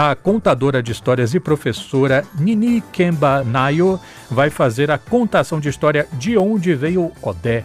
a contadora de histórias e professora Nini Kemba Nayo vai fazer a contação de história de onde veio Odé,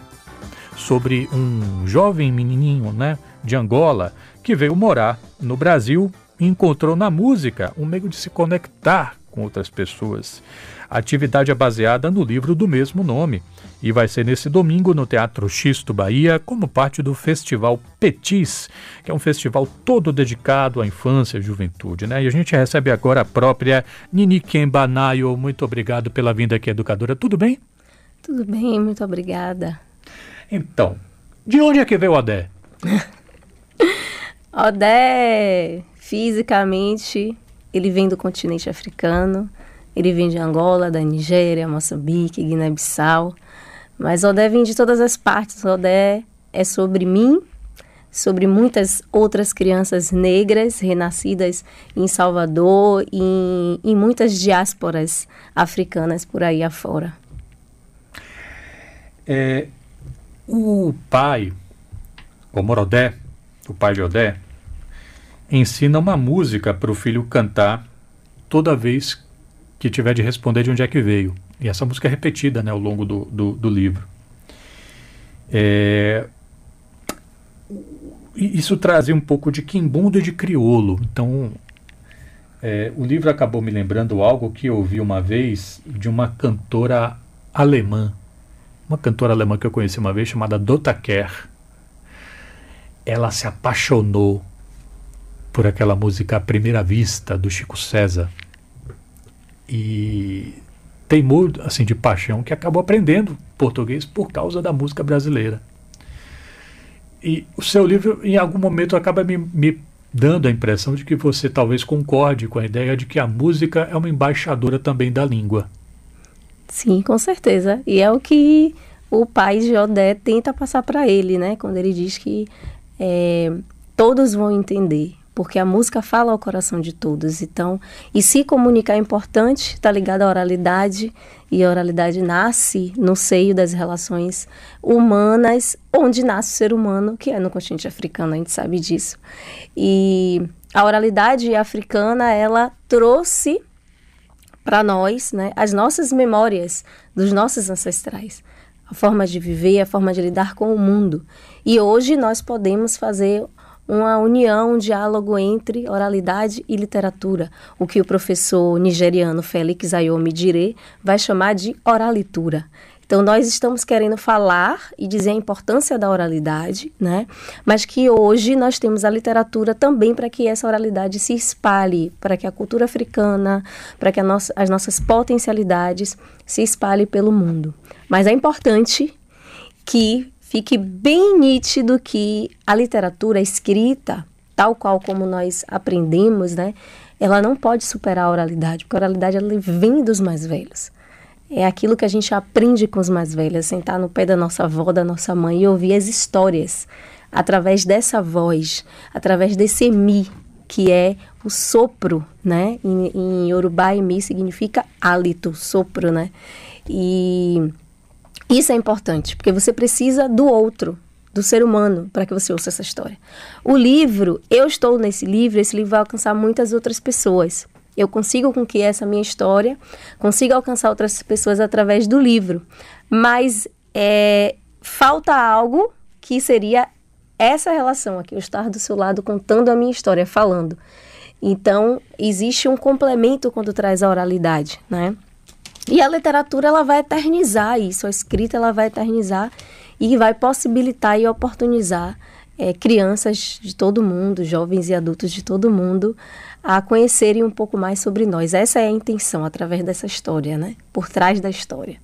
sobre um jovem menininho, né, de Angola, que veio morar no Brasil e encontrou na música um meio de se conectar com outras pessoas. A atividade é baseada no livro do mesmo nome e vai ser nesse domingo no Teatro Xisto Bahia, como parte do Festival Petis, que é um festival todo dedicado à infância e juventude. Né? E a gente recebe agora a própria Nini Kemba Nayo. Muito obrigado pela vinda aqui, educadora. Tudo bem? Tudo bem, muito obrigada. Então, de onde é que veio o Odé? Odé, fisicamente, ele vem do continente africano. Ele vem de Angola, da Nigéria, Moçambique, Guiné-Bissau. Mas Odé vem de todas as partes. Odé é sobre mim, sobre muitas outras crianças negras renascidas em Salvador e em, muitas diásporas africanas por aí afora. É, o pai, o Morodé, o pai de Odé, ensina uma música para o filho cantar toda vez que tiver de responder de onde é que veio. E essa música é repetida né, ao longo do, do, do livro. É, isso trazia um pouco de quimbundo e de criolo. Então, é, o livro acabou me lembrando algo que eu ouvi uma vez de uma cantora alemã. Uma cantora alemã que eu conheci uma vez, chamada Dota Kerr. Ela se apaixonou por aquela música à primeira vista do Chico César e teimou assim de paixão que acabou aprendendo português por causa da música brasileira. E o seu livro, em algum momento, acaba me, me dando a impressão de que você talvez concorde com a ideia de que a música é uma embaixadora também da língua. Sim, com certeza. E é o que o pai de Odé tenta passar para ele, né? Quando ele diz que é, todos vão entender porque a música fala ao coração de todos. Então, e se comunicar é importante, está ligado à oralidade, e a oralidade nasce no seio das relações humanas, onde nasce o ser humano, que é no continente africano, a gente sabe disso. E a oralidade africana, ela trouxe para nós, né, as nossas memórias dos nossos ancestrais, a forma de viver, a forma de lidar com o mundo. E hoje nós podemos fazer uma união, um diálogo entre oralidade e literatura, o que o professor nigeriano Félix Ayomi Dire vai chamar de oralitura. Então, nós estamos querendo falar e dizer a importância da oralidade, né? Mas que hoje nós temos a literatura também para que essa oralidade se espalhe, para que a cultura africana, para que nossa, as nossas potencialidades se espalhem pelo mundo. Mas é importante que fique bem nítido que a literatura escrita, tal qual como nós aprendemos, né, ela não pode superar a oralidade, porque a oralidade ela vem dos mais velhos. É aquilo que a gente aprende com os mais velhos, sentar no pé da nossa avó, da nossa mãe e ouvir as histórias através dessa voz, através desse mi, que é o sopro, né? Em, em Yorubá, mi significa hálito, sopro, né? E isso é importante, porque você precisa do outro, do ser humano, para que você ouça essa história. O livro, eu estou nesse livro, esse livro vai alcançar muitas outras pessoas. Eu consigo com que essa minha história consiga alcançar outras pessoas através do livro. Mas é, falta algo que seria essa relação aqui, eu estar do seu lado contando a minha história, falando. Então, existe um complemento quando traz a oralidade, né? E a literatura ela vai eternizar isso, a escrita ela vai eternizar e vai possibilitar e oportunizar é, crianças de todo mundo, jovens e adultos de todo mundo, a conhecerem um pouco mais sobre nós. Essa é a intenção através dessa história, né? Por trás da história.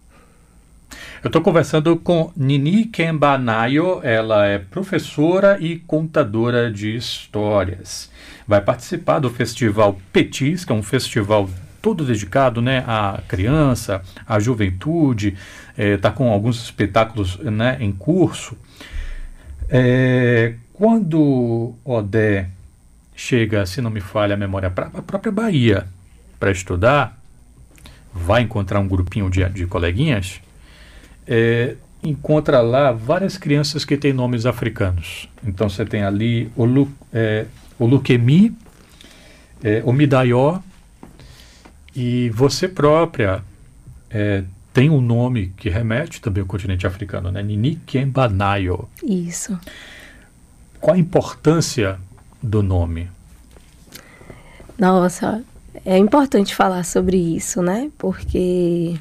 Eu estou conversando com Nini Kemba Nayo, ela é professora e contadora de histórias. Vai participar do Festival Petis, que é um festival todo dedicado né, à criança, à juventude, está é, com alguns espetáculos né, em curso. É, quando Odé chega, se não me falha a memória, para a própria Bahia para estudar, vai encontrar um grupinho de, de coleguinhas, é, encontra lá várias crianças que têm nomes africanos. Então você tem ali o, é, o Luquemi, é, e você própria é, tem um nome que remete também ao continente africano, né? Nini Kembanayo. Isso. Qual a importância do nome? Nossa, é importante falar sobre isso, né? Porque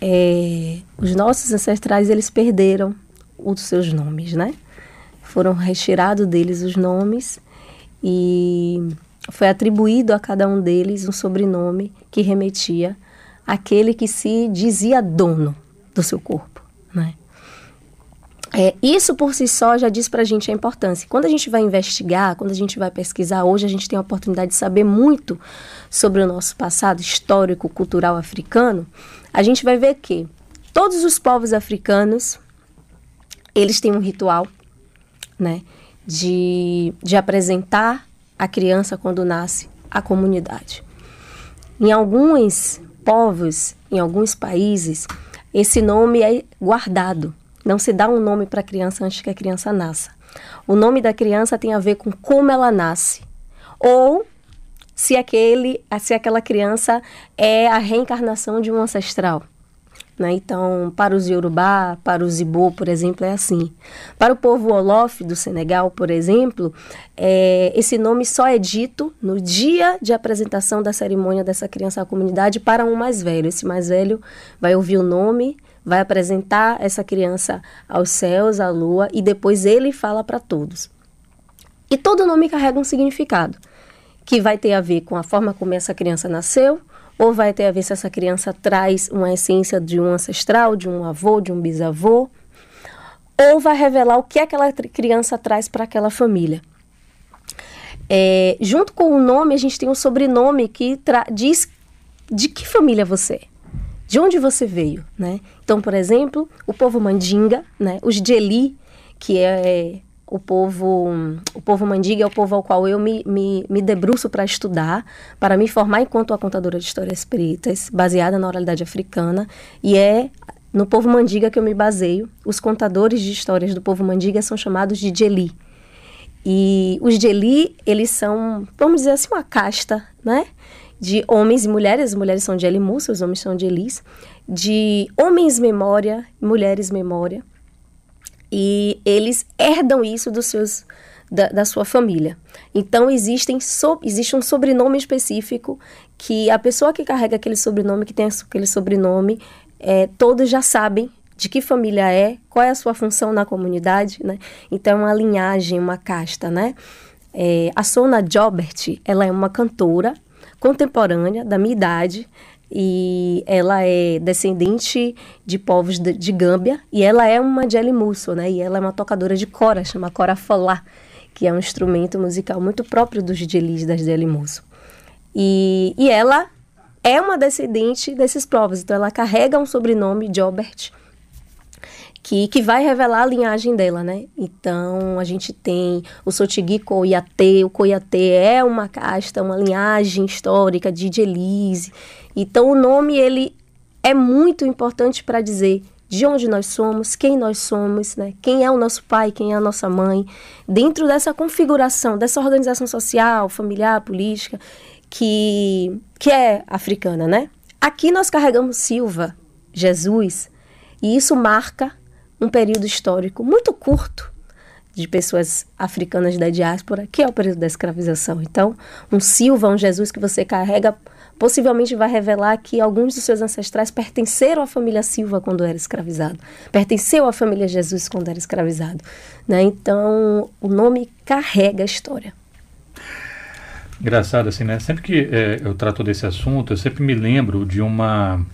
é, os nossos ancestrais eles perderam os seus nomes, né? Foram retirados deles os nomes e foi atribuído a cada um deles um sobrenome que remetia àquele que se dizia dono do seu corpo, né? É, isso por si só já diz para a gente a importância. Quando a gente vai investigar, quando a gente vai pesquisar, hoje a gente tem a oportunidade de saber muito sobre o nosso passado histórico, cultural africano. A gente vai ver que todos os povos africanos eles têm um ritual, né, de, de apresentar a criança quando nasce à comunidade. Em alguns povos, em alguns países, esse nome é guardado não se dá um nome para a criança antes que a criança nasça. O nome da criança tem a ver com como ela nasce. Ou se, aquele, se aquela criança é a reencarnação de um ancestral. Né? Então, para os Yorubá, para os Ibo, por exemplo, é assim. Para o povo Olof do Senegal, por exemplo, é, esse nome só é dito no dia de apresentação da cerimônia dessa criança à comunidade para um mais velho. Esse mais velho vai ouvir o nome, vai apresentar essa criança aos céus, à lua, e depois ele fala para todos. E todo nome carrega um significado, que vai ter a ver com a forma como essa criança nasceu, ou vai ter a ver se essa criança traz uma essência de um ancestral, de um avô, de um bisavô, ou vai revelar o que aquela criança traz para aquela família. É, junto com o nome, a gente tem um sobrenome que diz de que família você é de onde você veio, né? Então, por exemplo, o povo mandinga, né? Os Djeli, que é o povo, o povo mandinga é o povo ao qual eu me, me, me debruço para estudar, para me formar enquanto a contadora de histórias espíritas, baseada na oralidade africana, e é no povo mandiga que eu me baseio. Os contadores de histórias do povo mandiga são chamados de Djeli. E os Djeli, eles são, vamos dizer assim, uma casta, né? de homens e mulheres, as mulheres são de Elimussa, os homens são de Elis, de homens memória, mulheres memória, e eles herdam isso dos seus da, da sua família. Então existem so, existe um sobrenome específico que a pessoa que carrega aquele sobrenome, que tem aquele sobrenome, é, todos já sabem de que família é, qual é a sua função na comunidade, né? Então é uma linhagem, uma casta, né? É, a Sona Jobert, ela é uma cantora contemporânea, da minha idade, e ela é descendente de povos de, de Gâmbia, e ela é uma Jelly né? E ela é uma tocadora de cora, chama cora folá, que é um instrumento musical muito próprio dos Jelis das Jelly. E, e ela é uma descendente desses povos, então ela carrega um sobrenome, Jobert, que, que vai revelar a linhagem dela, né? Então, a gente tem o Sotigui Koyate, o Koyate é uma casta, uma linhagem histórica de Elise. Então, o nome, ele é muito importante para dizer de onde nós somos, quem nós somos, né? quem é o nosso pai, quem é a nossa mãe, dentro dessa configuração, dessa organização social, familiar, política, que, que é africana, né? Aqui nós carregamos Silva, Jesus, e isso marca um período histórico muito curto de pessoas africanas da diáspora, que é o período da escravização. Então, um Silva, um Jesus que você carrega, possivelmente vai revelar que alguns dos seus ancestrais pertenceram à família Silva quando era escravizado, pertenceu à família Jesus quando era escravizado. Né? Então, o nome carrega a história. Engraçado assim, né? Sempre que é, eu trato desse assunto, eu sempre me lembro de uma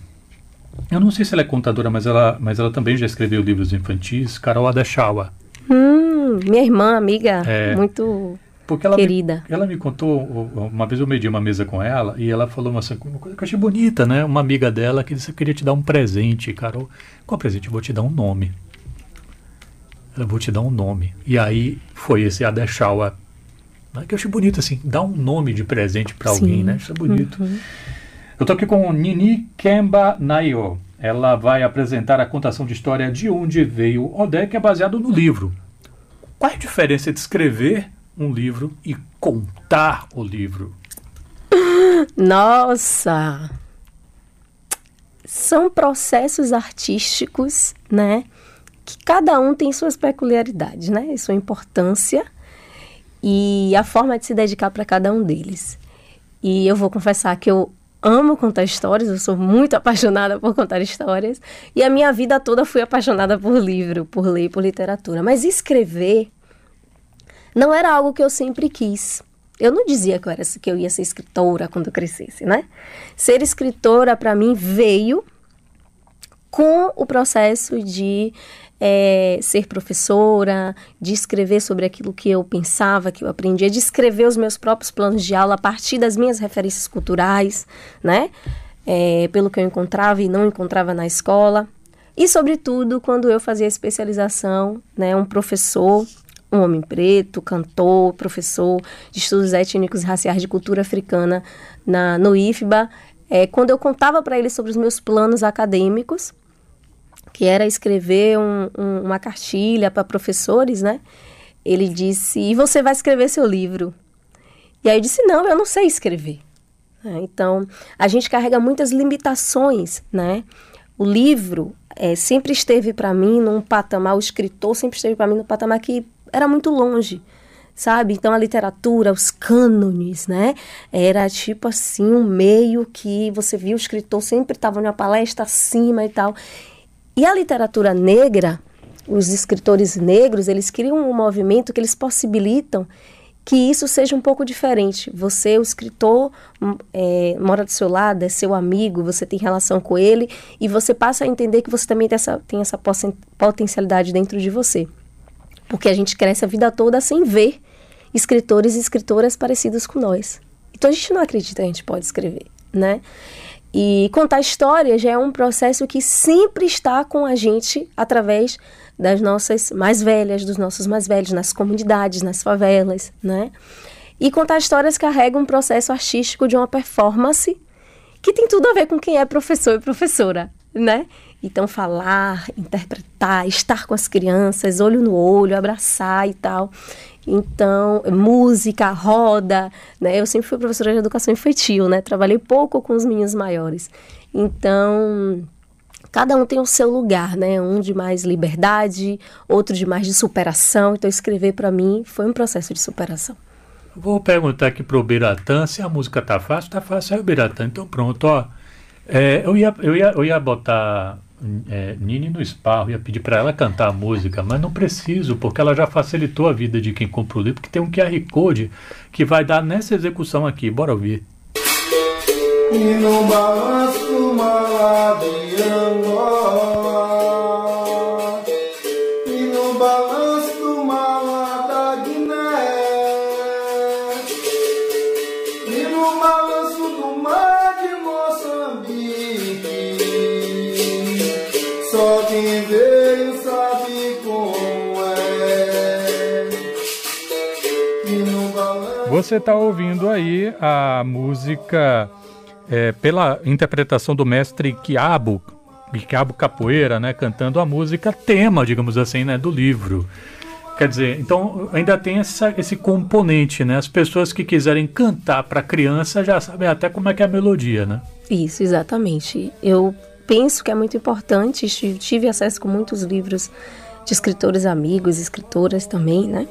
eu não sei se ela é contadora, mas ela, mas ela também já escreveu livros infantis, Carol Adeshawa. Hum, minha irmã, amiga, é, muito ela querida. Me, ela me contou, uma vez eu medi uma mesa com ela e ela falou uma, uma coisa que eu achei bonita, né? Uma amiga dela que disse que queria te dar um presente, Carol. Qual presente? Eu vou te dar um nome. Ela, vou te dar um nome. E aí foi esse Adeshawa. Né? Que eu achei bonito, assim, dar um nome de presente para alguém, né? Isso é bonito. Uhum. Eu estou aqui com Nini Kemba Nayo. Ela vai apresentar a contação de história de onde veio Odé, que é baseado no livro. Qual é a diferença de escrever um livro e contar o livro? Nossa! São processos artísticos, né? Que cada um tem suas peculiaridades, né? E sua importância e a forma de se dedicar para cada um deles. E eu vou confessar que eu amo contar histórias, eu sou muito apaixonada por contar histórias, e a minha vida toda fui apaixonada por livro, por ler, por literatura. Mas escrever não era algo que eu sempre quis. Eu não dizia que eu, era, que eu ia ser escritora quando eu crescesse, né? Ser escritora, para mim, veio com o processo de é, ser professora, de escrever sobre aquilo que eu pensava, que eu aprendia, de escrever os meus próprios planos de aula a partir das minhas referências culturais, né? É, pelo que eu encontrava e não encontrava na escola. E, sobretudo, quando eu fazia especialização, né, um professor, um homem preto, cantor, professor de estudos étnicos e raciais de cultura africana na, no IFBA, é, quando eu contava para ele sobre os meus planos acadêmicos, que era escrever um, um, uma cartilha para professores, né? Ele disse: E você vai escrever seu livro? E aí eu disse: Não, eu não sei escrever. É, então, a gente carrega muitas limitações, né? O livro é, sempre esteve para mim num patamar, o escritor sempre esteve para mim num patamar que era muito longe, sabe? Então a literatura, os cânones, né? Era tipo assim um meio que você viu o escritor sempre estava numa palestra acima e tal. E a literatura negra, os escritores negros, eles criam um movimento que eles possibilitam que isso seja um pouco diferente. Você, o escritor, hum, é, mora do seu lado, é seu amigo, você tem relação com ele e você passa a entender que você também tem essa, tem essa potencialidade dentro de você. Porque a gente cresce a vida toda sem ver escritores e escritoras parecidos com nós. Então a gente não acredita que a gente pode escrever, né? E contar história já é um processo que sempre está com a gente através das nossas mais velhas, dos nossos mais velhos, nas comunidades, nas favelas, né? E contar histórias carrega um processo artístico de uma performance que tem tudo a ver com quem é professor e professora, né? Então, falar, interpretar, estar com as crianças, olho no olho, abraçar e tal. Então, música, roda, né? Eu sempre fui professora de educação infantil, né? Trabalhei pouco com os meninos maiores. Então, cada um tem o seu lugar, né? Um de mais liberdade, outro de mais de superação. Então, escrever para mim foi um processo de superação. Vou perguntar aqui pro Biratã se a música tá fácil. Tá fácil, é o Biratã. Então, pronto, ó. É, eu, ia, eu, ia, eu ia botar é, Nini no Esparro, ia pedir para ela cantar a música, mas não preciso, porque ela já facilitou a vida de quem compra o livro, porque tem um QR Code que vai dar nessa execução aqui. Bora ouvir. E no balanço Você está ouvindo aí a música é, pela interpretação do mestre Quiabo, Quiabo Capoeira, né, cantando a música tema, digamos assim, né, do livro. Quer dizer, então ainda tem essa, esse componente, né? As pessoas que quiserem cantar para criança já sabem até como é que é a melodia, né? Isso, exatamente. Eu penso que é muito importante, tive acesso com muitos livros de escritores amigos, escritoras também, né?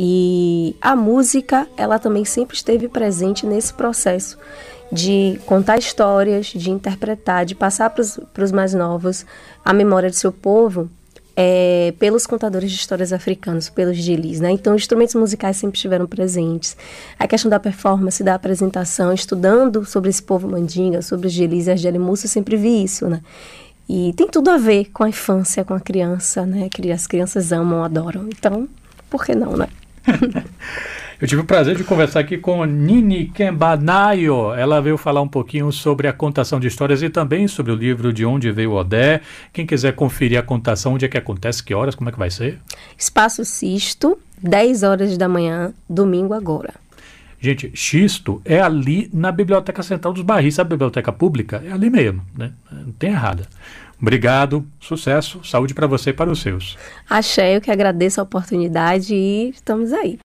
E a música, ela também sempre esteve presente nesse processo de contar histórias, de interpretar, de passar para os mais novos a memória do seu povo é, pelos contadores de histórias africanos, pelos gilis, né? Então, instrumentos musicais sempre estiveram presentes. A questão da performance, da apresentação, estudando sobre esse povo mandinga, sobre os gilis e as eu sempre vi isso, né? E tem tudo a ver com a infância, com a criança, né? Que as crianças amam, adoram. Então, por que não, né? Eu tive o prazer de conversar aqui com Nini Kembanayo. Ela veio falar um pouquinho sobre a contação de histórias e também sobre o livro De Onde Veio Odé. Quem quiser conferir a contação, onde é que acontece, que horas, como é que vai ser? Espaço Cisto, 10 horas da manhã, domingo agora. Gente, Xisto é ali na Biblioteca Central dos Barris, sabe a biblioteca pública? É ali mesmo, né? Não tem errada. Obrigado, sucesso, saúde para você e para os seus. Axé, eu que agradeço a oportunidade e estamos aí.